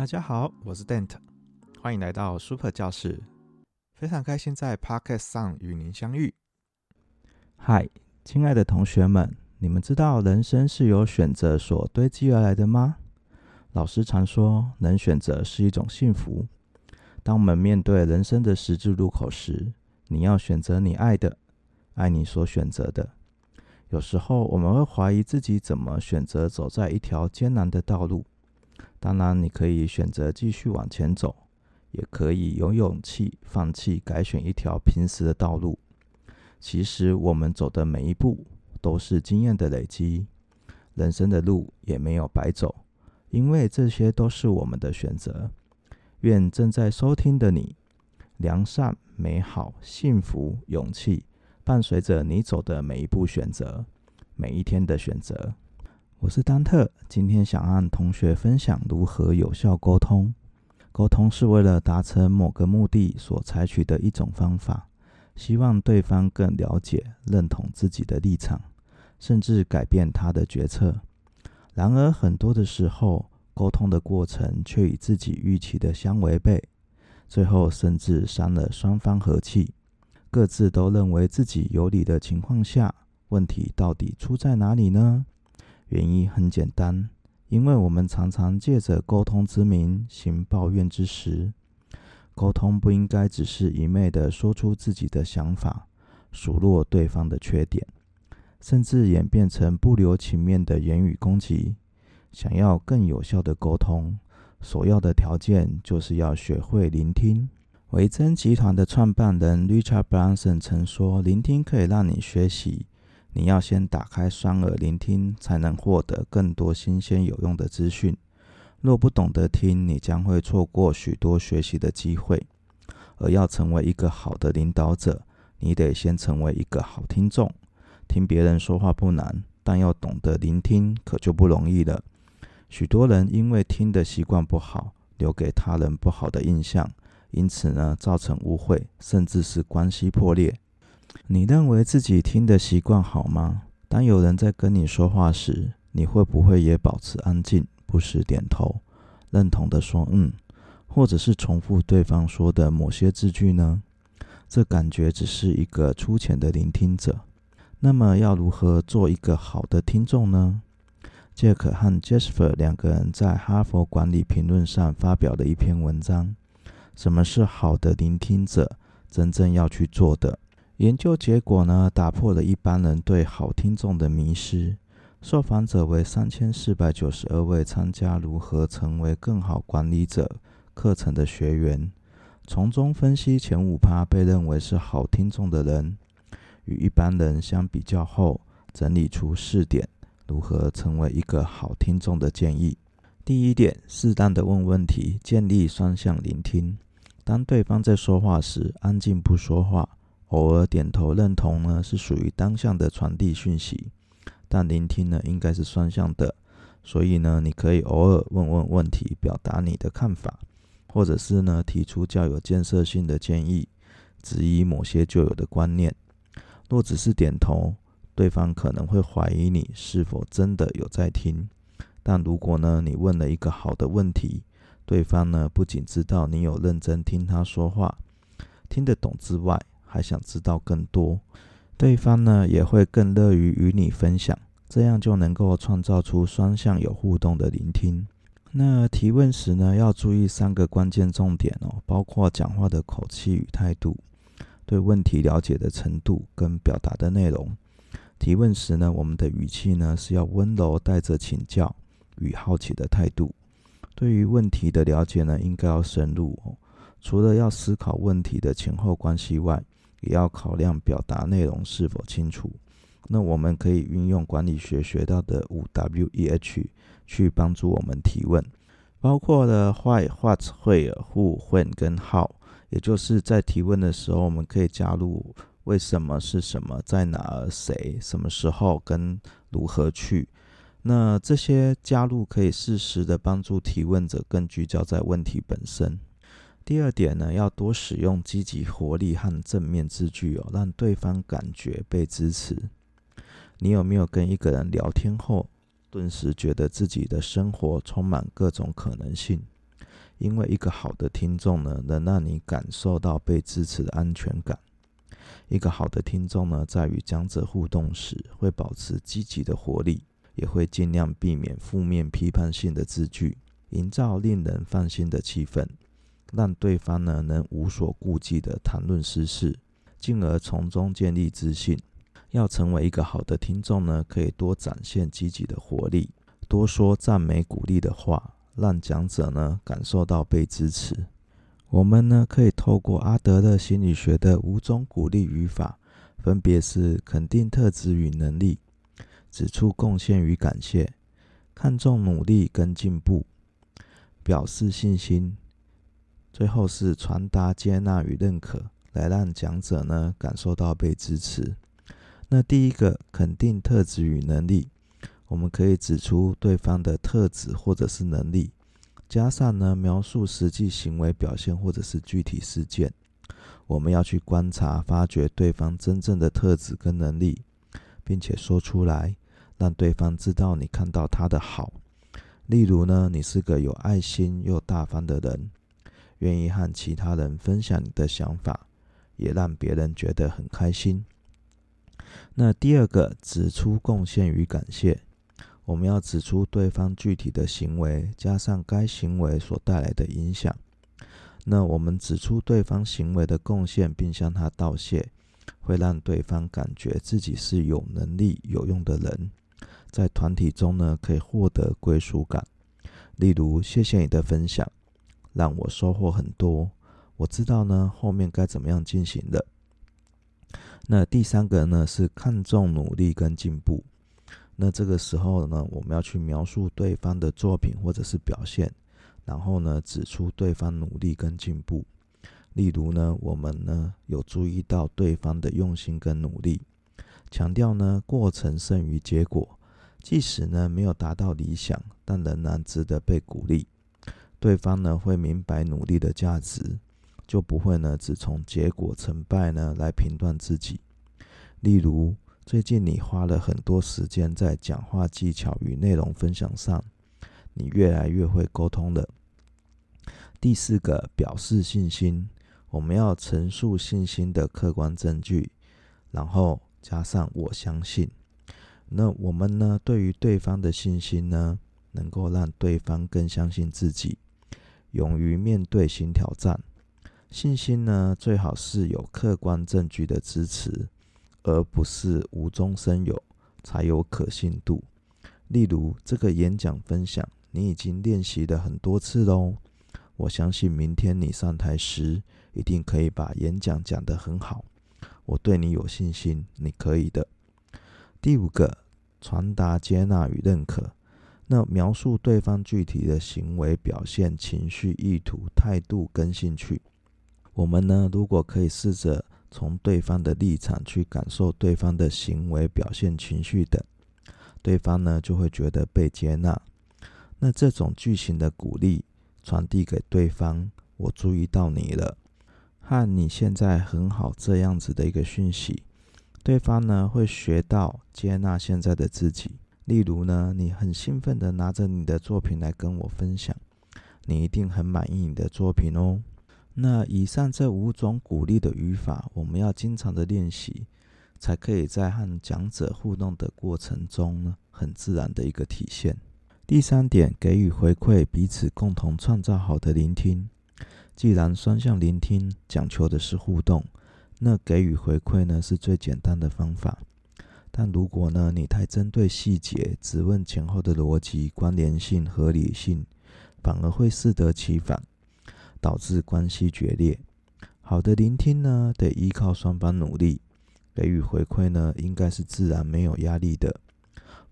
大家好，我是 Dante，欢迎来到 Super 教室。非常开心在 Podcast 上与您相遇。嗨，亲爱的同学们，你们知道人生是由选择所堆积而来的吗？老师常说，能选择是一种幸福。当我们面对人生的十字路口时，你要选择你爱的，爱你所选择的。有时候我们会怀疑自己怎么选择走在一条艰难的道路。当然，你可以选择继续往前走，也可以有勇气放弃，改选一条平时的道路。其实，我们走的每一步都是经验的累积，人生的路也没有白走，因为这些都是我们的选择。愿正在收听的你，良善、美好、幸福、勇气，伴随着你走的每一步选择，每一天的选择。我是丹特，今天想和同学分享如何有效沟通。沟通是为了达成某个目的所采取的一种方法，希望对方更了解、认同自己的立场，甚至改变他的决策。然而，很多的时候，沟通的过程却与自己预期的相违背，最后甚至伤了双方和气。各自都认为自己有理的情况下，问题到底出在哪里呢？原因很简单，因为我们常常借着沟通之名行抱怨之实。沟通不应该只是一昧的说出自己的想法，数落对方的缺点，甚至演变成不留情面的言语攻击。想要更有效的沟通，首要的条件就是要学会聆听。维珍集团的创办人 Richard Branson 曾说：“聆听可以让你学习。”你要先打开双耳聆听，才能获得更多新鲜有用的资讯。若不懂得听，你将会错过许多学习的机会。而要成为一个好的领导者，你得先成为一个好听众。听别人说话不难，但要懂得聆听可就不容易了。许多人因为听的习惯不好，留给他人不好的印象，因此呢，造成误会，甚至是关系破裂。你认为自己听的习惯好吗？当有人在跟你说话时，你会不会也保持安静，不时点头，认同的说“嗯”，或者是重复对方说的某些字句呢？这感觉只是一个粗浅的聆听者。那么，要如何做一个好的听众呢？杰克和 Jasper 两个人在《哈佛管理评论》上发表了一篇文章：什么是好的聆听者真正要去做的？研究结果呢，打破了一般人对好听众的迷思。受访者为三千四百九十二位参加如何成为更好管理者课程的学员，从中分析前五趴被认为是好听众的人，与一般人相比较后，整理出四点如何成为一个好听众的建议。第一点，适当的问问题，建立双向聆听。当对方在说话时，安静不说话。偶尔点头认同呢，是属于单向的传递讯息，但聆听呢，应该是双向的。所以呢，你可以偶尔问问问题，表达你的看法，或者是呢，提出较有建设性的建议，质疑某些旧有的观念。若只是点头，对方可能会怀疑你是否真的有在听。但如果呢，你问了一个好的问题，对方呢，不仅知道你有认真听他说话，听得懂之外，还想知道更多，对方呢，也会更乐于与你分享，这样就能够创造出双向有互动的聆听。那提问时呢，要注意三个关键重点哦，包括讲话的口气与态度，对问题了解的程度跟表达的内容。提问时呢，我们的语气呢，是要温柔，带着请教与好奇的态度。对于问题的了解呢，应该要深入哦。除了要思考问题的前后关系外，也要考量表达内容是否清楚。那我们可以运用管理学学到的五 W E H 去帮助我们提问，包括了 Why、What、Who、When 跟 How。也就是在提问的时候，我们可以加入为什么、是什么、在哪儿、谁、什么时候跟如何去。那这些加入可以适时的帮助提问者更聚焦在问题本身。第二点呢，要多使用积极活力和正面字句哦，让对方感觉被支持。你有没有跟一个人聊天后，顿时觉得自己的生活充满各种可能性？因为一个好的听众呢，能让你感受到被支持的安全感。一个好的听众呢，在与讲者互动时，会保持积极的活力，也会尽量避免负面批判性的字句，营造令人放心的气氛，让对方呢能无所顾忌地谈论私事，进而从中建立自信。要成为一个好的听众呢，可以多展现积极的活力，多说赞美鼓励的话，让讲者呢感受到被支持。我们呢，可以透过阿德勒心理学的五种鼓励语法，分别是肯定特质与能力、指出贡献与感谢、看重努力跟进步、表示信心，最后是传达接纳与认可，来让讲者呢感受到被支持。那第一个肯定特质与能力，我们可以指出对方的特质或者是能力。加上呢，描述实际行为表现或者是具体事件，我们要去观察、发掘对方真正的特质跟能力，并且说出来，让对方知道你看到他的好。例如呢，你是个有爱心又大方的人，愿意和其他人分享你的想法，也让别人觉得很开心。那第二个，指出贡献与感谢。我们要指出对方具体的行为，加上该行为所带来的影响。那我们指出对方行为的贡献，并向他道谢，会让对方感觉自己是有能力、有用的人，在团体中呢，可以获得归属感。例如，谢谢你的分享，让我收获很多。我知道呢，后面该怎么样进行的。那第三个呢，是看重努力跟进步。那这个时候呢，我们要去描述对方的作品或者是表现，然后呢，指出对方努力跟进步。例如呢，我们呢有注意到对方的用心跟努力，强调呢过程胜于结果，即使呢没有达到理想，但仍然值得被鼓励。对方呢会明白努力的价值，就不会呢只从结果成败呢来评断自己。例如。最近你花了很多时间在讲话技巧与内容分享上，你越来越会沟通了。第四个，表示信心，我们要陈述信心的客观证据，然后加上我相信。那我们呢，对于对方的信心呢，能够让对方更相信自己，勇于面对新挑战。信心呢，最好是有客观证据的支持。而不是无中生有，才有可信度。例如，这个演讲分享，你已经练习了很多次喽。我相信明天你上台时，一定可以把演讲讲得很好。我对你有信心，你可以的。第五个，传达接纳与认可。那描述对方具体的行为表现、情绪、意图、态度跟兴趣。我们呢，如果可以试着。从对方的立场去感受对方的行为、表现、情绪等，对方呢就会觉得被接纳。那这种剧情的鼓励传递给对方，我注意到你了，和你现在很好这样子的一个讯息，对方呢会学到接纳现在的自己。例如呢，你很兴奋的拿着你的作品来跟我分享，你一定很满意你的作品哦。那以上这五种鼓励的语法，我们要经常的练习，才可以在和讲者互动的过程中呢，很自然的一个体现。第三点，给予回馈，彼此共同创造好的聆听。既然双向聆听讲求的是互动，那给予回馈呢是最简单的方法。但如果呢你太针对细节，只问前后的逻辑、关联性、合理性，反而会适得其反。导致关系决裂。好的聆听呢，得依靠双方努力；给予回馈呢，应该是自然没有压力的，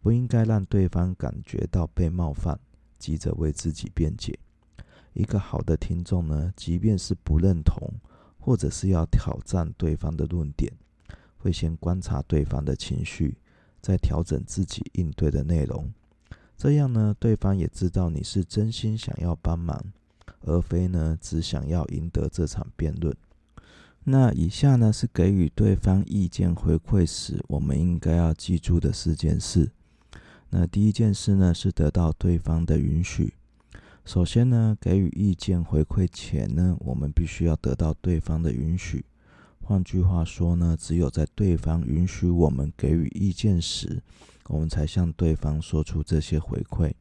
不应该让对方感觉到被冒犯，急着为自己辩解。一个好的听众呢，即便是不认同，或者是要挑战对方的论点，会先观察对方的情绪，再调整自己应对的内容。这样呢，对方也知道你是真心想要帮忙。而非呢，只想要赢得这场辩论。那以下呢，是给予对方意见回馈时，我们应该要记住的四件事。那第一件事呢，是得到对方的允许。首先呢，给予意见回馈前呢，我们必须要得到对方的允许。换句话说呢，只有在对方允许我们给予意见时，我们才向对方说出这些回馈。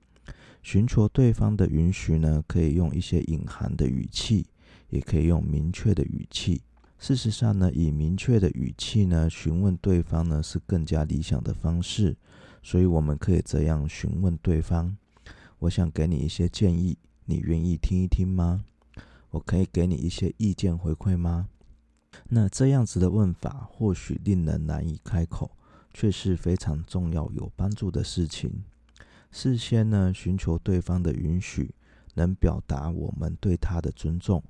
寻求对方的允许呢，可以用一些隐含的语气，也可以用明确的语气。事实上呢，以明确的语气呢，询问对方呢，是更加理想的方式。所以我们可以这样询问对方：我想给你一些建议，你愿意听一听吗？我可以给你一些意见回馈吗？那这样子的问法或许令人难以开口，却是非常重要、有帮助的事情。事先呢，寻求对方的允许，能表达我们对他的尊重，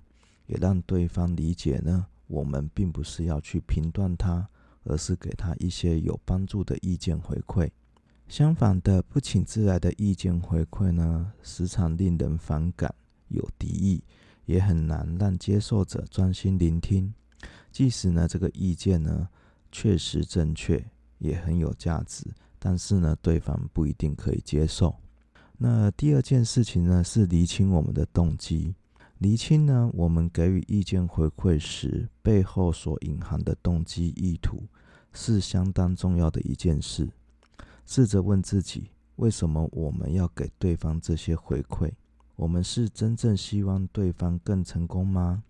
也让对方理解呢，我们并不是要去评断他，而是给他一些有帮助的意见回馈。相反的，不请自来的意见回馈呢，时常令人反感、有敌意，也很难让接受者专心聆听。即使呢，这个意见呢确实正确，也很有价值，但是呢，对方不一定可以接受。那第二件事情呢，是厘清我们的动机。厘清呢，我们给予意见回馈时背后所隐含的动机意图，是相当重要的一件事。试着问自己：为什么我们要给对方这些回馈？我们是真正希望对方更成功吗？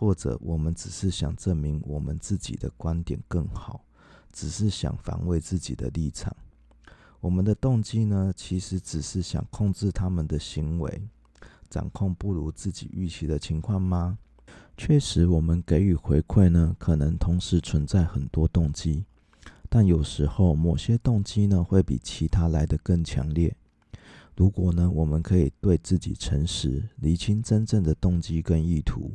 或者我们只是想证明我们自己的观点更好，只是想防卫自己的立场？我们的动机呢？其实只是想控制他们的行为，掌控不如自己预期的情况吗？确实，我们给予回馈呢，可能同时存在很多动机。但有时候，某些动机呢，会比其他来得更强烈。如果呢，我们可以对自己诚实，厘清真正的动机跟意图，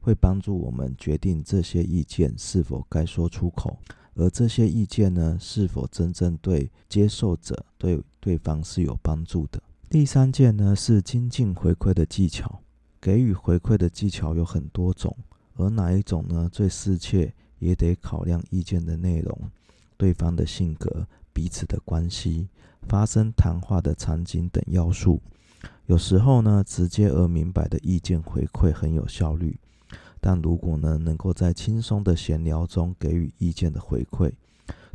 会帮助我们决定这些意见是否该说出口，而这些意见呢，是否真正对接受者、对对方是有帮助的。第三件呢，是精进回馈的技巧。给予回馈的技巧有很多种，而哪一种呢，最适切，也得考量意见的内容。对方的性格、彼此的关系、发生谈话的场景等要素，有时候呢，直接而明白的意见回馈很有效率。但如果呢，能够在轻松的闲聊中给予意见的回馈，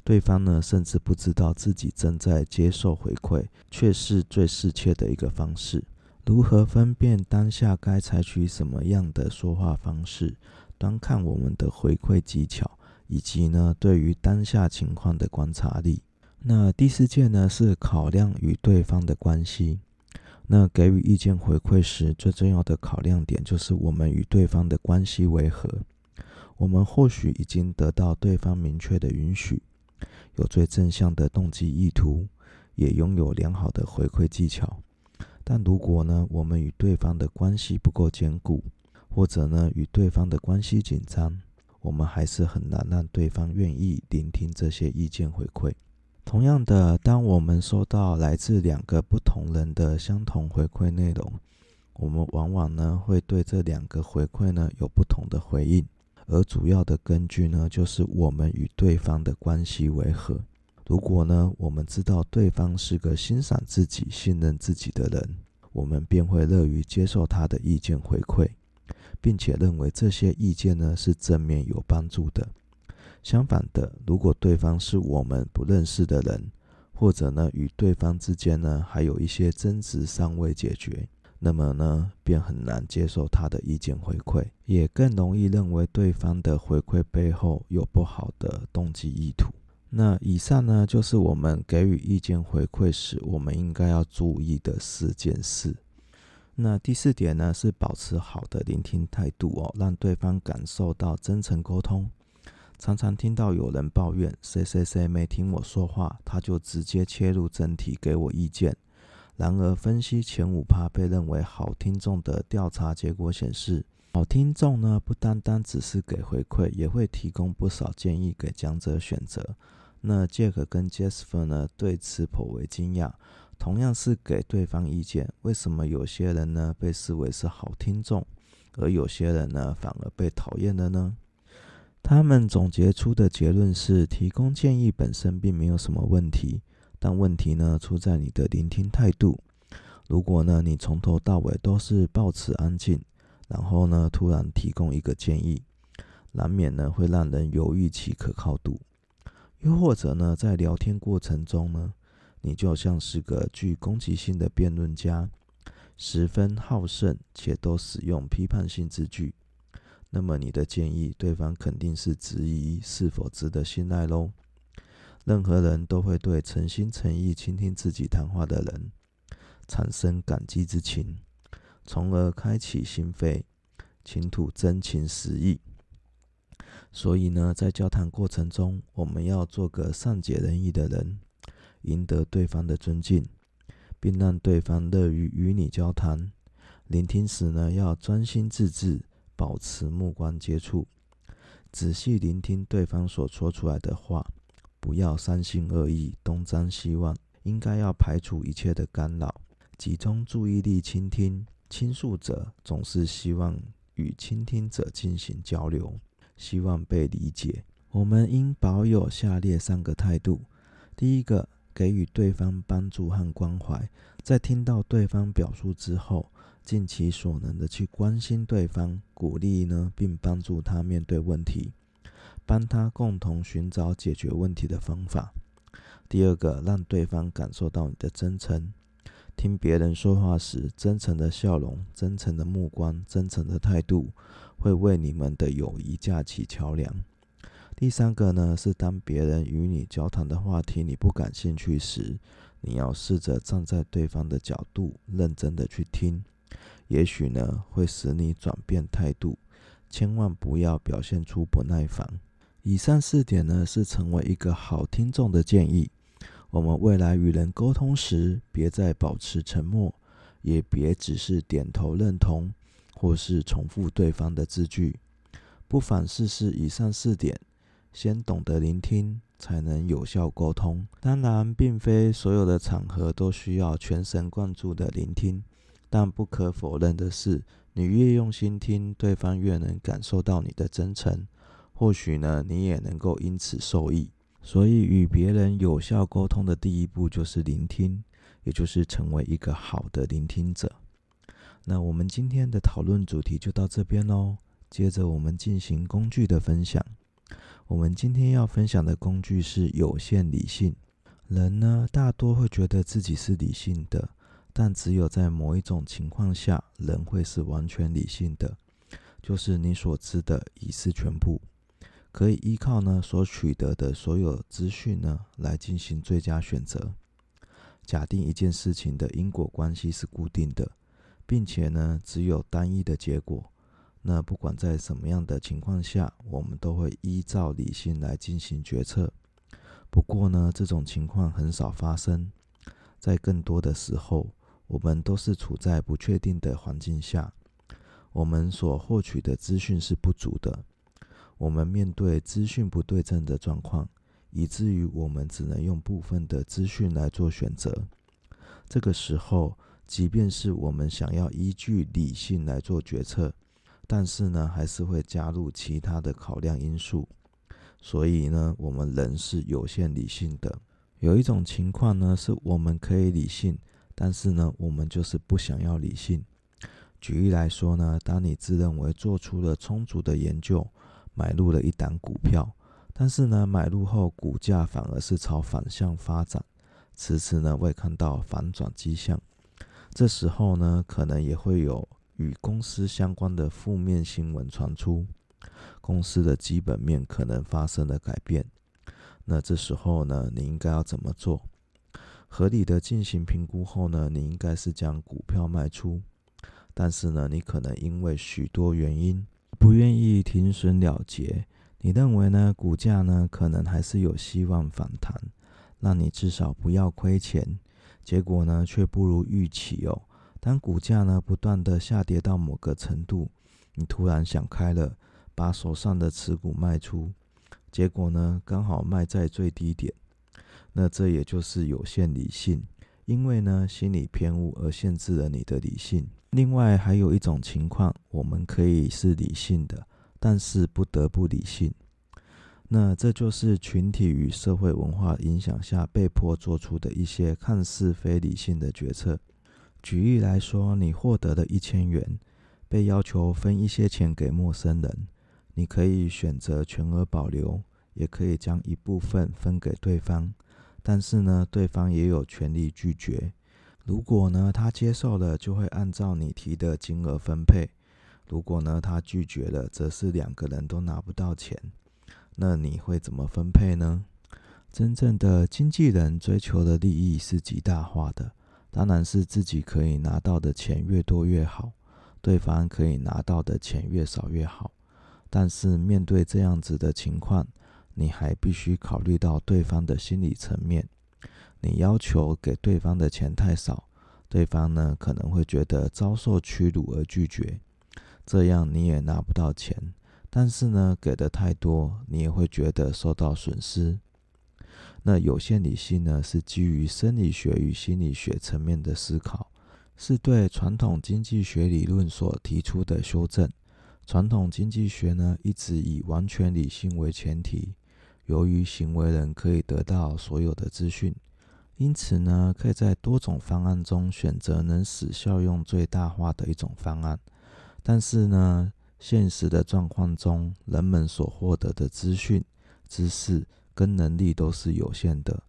对方呢，甚至不知道自己正在接受回馈，却是最适切的一个方式。如何分辨当下该采取什么样的说话方式，端看我们的回馈技巧。以及呢，对于当下情况的观察力。那第四件呢，是考量与对方的关系。那给予意见回馈时，最重要的考量点就是我们与对方的关系为何。我们或许已经得到对方明确的允许，有最正向的动机意图，也拥有良好的回馈技巧。但如果呢，我们与对方的关系不够坚固，或者呢，与对方的关系紧张，我们还是很难让对方愿意聆听这些意见回馈。同样的，当我们收到来自两个不同人的相同回馈内容，我们往往呢会对这两个回馈呢有不同的回应，而主要的根据呢就是我们与对方的关系为何。如果呢我们知道对方是个欣赏自己、信任自己的人，我们便会乐于接受他的意见回馈。并且认为这些意见呢是正面有帮助的。相反的，如果对方是我们不认识的人，或者呢与对方之间呢还有一些争执尚未解决，那么呢便很难接受他的意见回馈，也更容易认为对方的回馈背后有不好的动机意图。那以上呢就是我们给予意见回馈时，我们应该要注意的四件事。那第四点呢，是保持好的聆听态度哦，让对方感受到真诚沟通。常常听到有人抱怨谁谁谁没听我说话，他就直接切入正题给我意见。然而，分析前五趴被认为好听众的调查结果显示，好听众呢不单单只是给回馈，也会提供不少建议给讲者选择。那杰克跟 Jasper 呢对此颇为惊讶。同样是给对方意见，为什么有些人呢被视为是好听众，而有些人呢反而被讨厌了呢？他们总结出的结论是：提供建议本身并没有什么问题，但问题呢出在你的聆听态度。如果呢，你从头到尾都是保持安静，然后呢，突然提供一个建议，难免呢会让人犹豫其可靠度。又或者呢，在聊天过程中呢，你就像是个具攻击性的辩论家，十分好胜，且都使用批判性字句，那么你的建议，对方肯定是质疑是否值得信赖喽。任何人都会对诚心诚意倾听自己谈话的人产生感激之情，从而开启心扉，倾吐真情实意。所以呢，在交谈过程中，我们要做个善解人意的人，赢得对方的尊敬，并让对方乐于与你交谈。聆听时呢，要专心致志，保持目光接触，仔细聆听对方所说出来的话。不要三心二意，东张西望，应该要排除一切的干扰，集中注意力倾听。倾诉者总是希望与倾听者进行交流，希望被理解。我们应保有下列三个态度：第一个，给予对方帮助和关怀，在听到对方表述之后，尽其所能的去关心对方，鼓励呢，并帮助他面对问题。帮他共同寻找解决问题的方法。第二个，让对方感受到你的真诚。听别人说话时，真诚的笑容、真诚的目光、真诚的态度，会为你们的友谊架起桥梁。第三个呢，是当别人与你交谈的话题你不感兴趣时，你要试着站在对方的角度，认真的去听，也许呢，会使你转变态度。千万不要表现出不耐烦。以上四点呢，是成为一个好听众的建议。我们未来与人沟通时，别再保持沉默，也别只是点头认同，或是重复对方的字句。不妨试试以上四点，先懂得聆听，才能有效沟通。当然，并非所有的场合都需要全神贯注的聆听，但不可否认的是，你越用心听，对方越能感受到你的真诚。或许呢，你也能够因此受益。所以，与别人有效沟通的第一步就是聆听，也就是成为一个好的聆听者。那我们今天的讨论主题就到这边喽。接着，我们进行工具的分享。我们今天要分享的工具是有限理性。人呢，大多会觉得自己是理性的，但只有在某一种情况下，人会是完全理性的，就是你所知的已是全部。可以依靠呢所取得的所有资讯呢来进行最佳选择。假定一件事情的因果关系是固定的，并且呢只有单一的结果，那不管在什么样的情况下，我们都会依照理性来进行决策。不过呢这种情况很少发生，在更多的时候，我们都是处在不确定的环境下，我们所获取的资讯是不足的。我们面对资讯不对称的状况，以至于我们只能用部分的资讯来做选择。这个时候，即便是我们想要依据理性来做决策，但是呢，还是会加入其他的考量因素。所以呢，我们人是有限理性的。有一种情况呢，是我们可以理性，但是呢，我们就是不想要理性。举例来说呢，当你自认为做出了充足的研究，买入了一档股票，但是呢，买入后股价反而是朝反向发展，迟迟呢未看到反转迹象。这时候呢，可能也会有与公司相关的负面新闻传出，公司的基本面可能发生了改变。那这时候呢，你应该要怎么做？合理的进行评估后呢，你应该是将股票卖出，但是呢，你可能因为许多原因。不愿意停损了结，你认为呢？股价呢可能还是有希望反弹，让你至少不要亏钱。结果呢却不如预期哦。当股价呢不断的下跌到某个程度，你突然想开了，把手上的持股卖出，结果呢刚好卖在最低点。那这也就是有限理性，因为呢心理偏误而限制了你的理性。另外还有一种情况，我们可以是理性的，但是不得不理性。那这就是群体与社会文化影响下被迫做出的一些看似非理性的决策。举例来说，你获得了一千元，被要求分一些钱给陌生人，你可以选择全额保留，也可以将一部分分给对方。但是呢，对方也有权利拒绝。如果呢，他接受了，就会按照你提的金额分配；如果呢，他拒绝了，则是两个人都拿不到钱。那你会怎么分配呢？真正的经纪人追求的利益是极大化的，当然是自己可以拿到的钱越多越好，对方可以拿到的钱越少越好。但是面对这样子的情况，你还必须考虑到对方的心理层面。你要求给对方的钱太少，对方呢可能会觉得遭受屈辱而拒绝，这样你也拿不到钱。但是呢，给的太多，你也会觉得受到损失。那有限理性呢，是基于生理学与心理学层面的思考，是对传统经济学理论所提出的修正。传统经济学呢，一直以完全理性为前提，由于行为人可以得到所有的资讯。因此呢，可以在多种方案中选择能使效用最大化的一种方案。但是呢，现实的状况中，人们所获得的资讯、知识跟能力都是有限的，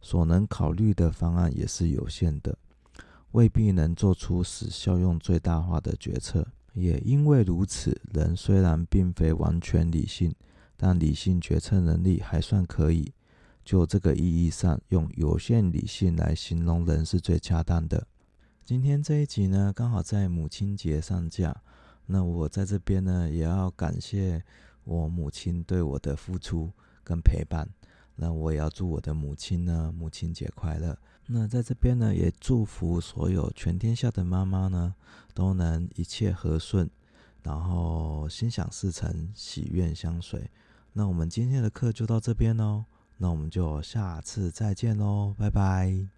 所能考虑的方案也是有限的，未必能做出使效用最大化的决策。也因为如此，人虽然并非完全理性，但理性决策能力还算可以。就这个意义上，用有限理性来形容人是最恰当的。今天这一集呢，刚好在母亲节上架。那我在这边呢，也要感谢我母亲对我的付出跟陪伴。那我也要祝我的母亲呢，母亲节快乐。那在这边呢，也祝福所有全天下的妈妈呢，都能一切和顺，然后心想事成，喜愿相随。那我们今天的课就到这边喽那我们就下次再见喽拜拜。